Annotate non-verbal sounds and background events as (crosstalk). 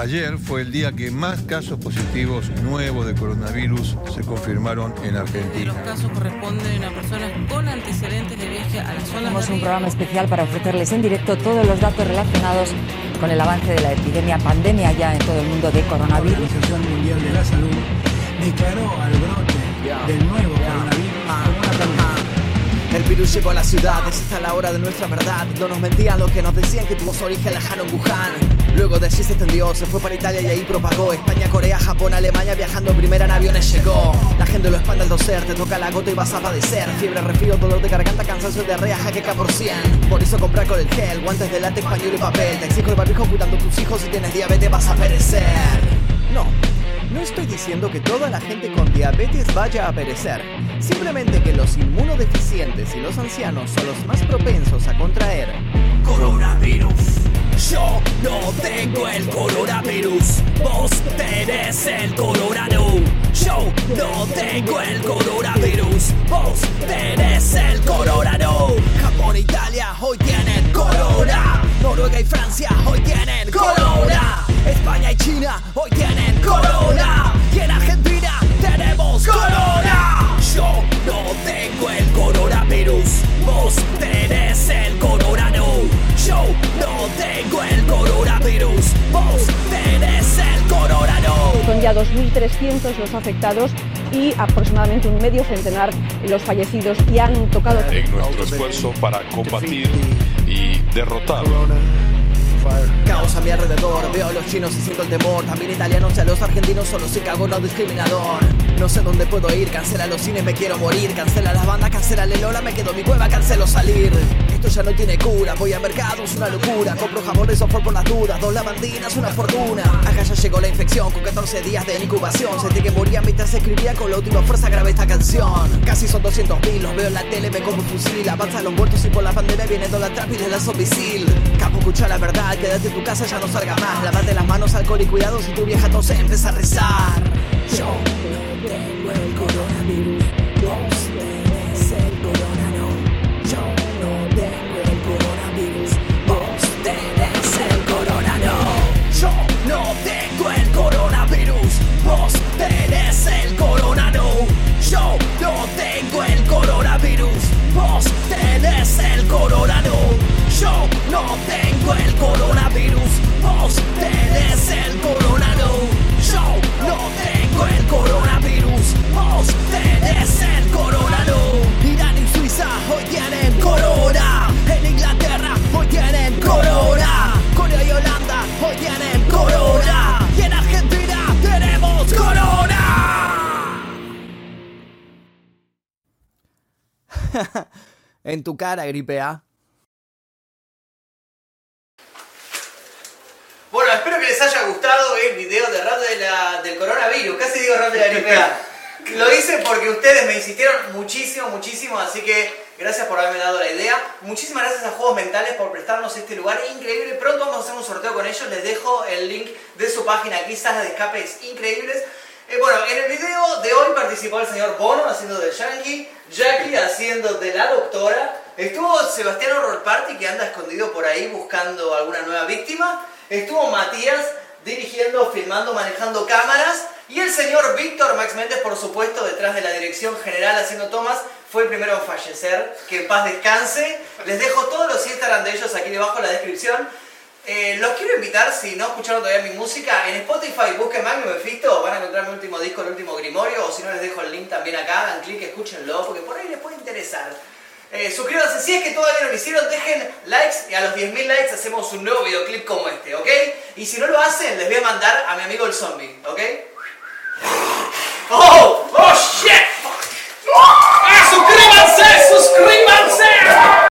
Ayer fue el día que más casos positivos nuevos de coronavirus se confirmaron en Argentina. Los casos corresponden a personas con antecedentes de viaje a la zona Tenemos un programa especial para ofrecerles en directo todos los datos relacionados con el avance de la epidemia, pandemia ya en todo el mundo de coronavirus. La Organización Mundial de la Salud declaró al brote del nuevo coronavirus virus llegó a la ciudad, es esta la hora de nuestra verdad. No nos mentían los que nos decían que tuvo su origen lejano en Wuhan. Luego de allí se extendió, se fue para Italia y ahí propagó. España, Corea, Japón, Alemania, viajando en primera en aviones llegó. La gente lo espanta al toser, te toca la gota y vas a padecer. Fiebre, resfrío, dolor de garganta, cansancio, diarrea, jaqueca por cien. Por eso comprar con el gel, guantes de látex, pañuelo y papel. Te exijo el barbijo cuidando a tus hijos, si tienes diabetes vas a perecer. No. No estoy diciendo que toda la gente con diabetes vaya a perecer. Simplemente que los inmunodeficientes y los ancianos son los más propensos a contraer coronavirus. Yo no tengo el coronavirus, vos tenés el coronavirus. Yo no tengo el coronavirus, vos tenés el coronavirus. Japón e Italia hoy tienen corona. Noruega y Francia hoy tienen corona. España y China hoy tienen corona. Y en Argentina tenemos corona. Yo no tengo el coronavirus, vos tenés el coronavirus. Yo no tengo el coronavirus, vos tenés el coronavirus. Son ya 2.300 los afectados y aproximadamente un medio centenar los fallecidos y han tocado... En nuestro esfuerzo para combatir y derrotar Caos a mi alrededor, veo a los chinos y siento el temor. También italianos y a los argentinos solo soy cago no discriminador. No sé dónde puedo ir, cancela los cines, me quiero morir. Cancela las bandas, cancela el Lola, me quedo en mi cueva, cancelo salir. Esto ya no tiene cura, voy al mercado, es una locura. Compro de software por las dudas, dos lavandinas, una fortuna. Acá ya llegó la infección, con 14 días de incubación. Sentí que moría mientras escribía con la última fuerza grabé esta canción. Casi son 200 mil, los veo en la tele, me como un fusil. Avanzan los muertos y por la bandera viene Donald Trump y le lanzo misil Capo, escucha la verdad, quédate en tu casa, ya no salga más. Lávate las manos, alcohol y cuidado si tu vieja tose, empieza a rezar. Yo no tengo el coronavirus, (laughs) En tu cara, gripe A. Bueno, espero que les haya gustado el video de rap de la- del coronavirus. Casi digo rap de la gripe A. (laughs) Lo hice porque ustedes me insistieron muchísimo, muchísimo, así que gracias por haberme dado la idea. Muchísimas gracias a Juegos Mentales por prestarnos este lugar increíble. Pronto vamos a hacer un sorteo con ellos. Les dejo el link de su página aquí, salas de escapes increíbles. Eh, bueno, en el video de hoy participó el señor Bono haciendo de Yankee, Jackie haciendo de la doctora, estuvo Sebastián Horror Party que anda escondido por ahí buscando alguna nueva víctima, estuvo Matías dirigiendo, filmando, manejando cámaras. Y el señor Víctor Max Méndez, por supuesto, detrás de la dirección general haciendo tomas, fue el primero en fallecer, que en paz descanse. Les dejo todos los Instagram de ellos aquí debajo en la descripción. Eh, los quiero invitar, si no escucharon todavía mi música, en Spotify busquen Magnum Mephisto, van a encontrar mi último disco, el último Grimorio, o si no les dejo el link también acá, dan clic, escúchenlo, porque por ahí les puede interesar. Eh, suscríbanse si es que todavía no lo hicieron, dejen likes y a los 10.000 likes hacemos un nuevo videoclip como este, ¿ok? Y si no lo hacen, les voy a mandar a mi amigo el zombie, ¿ok? ¡Oh! ¡Oh, shit!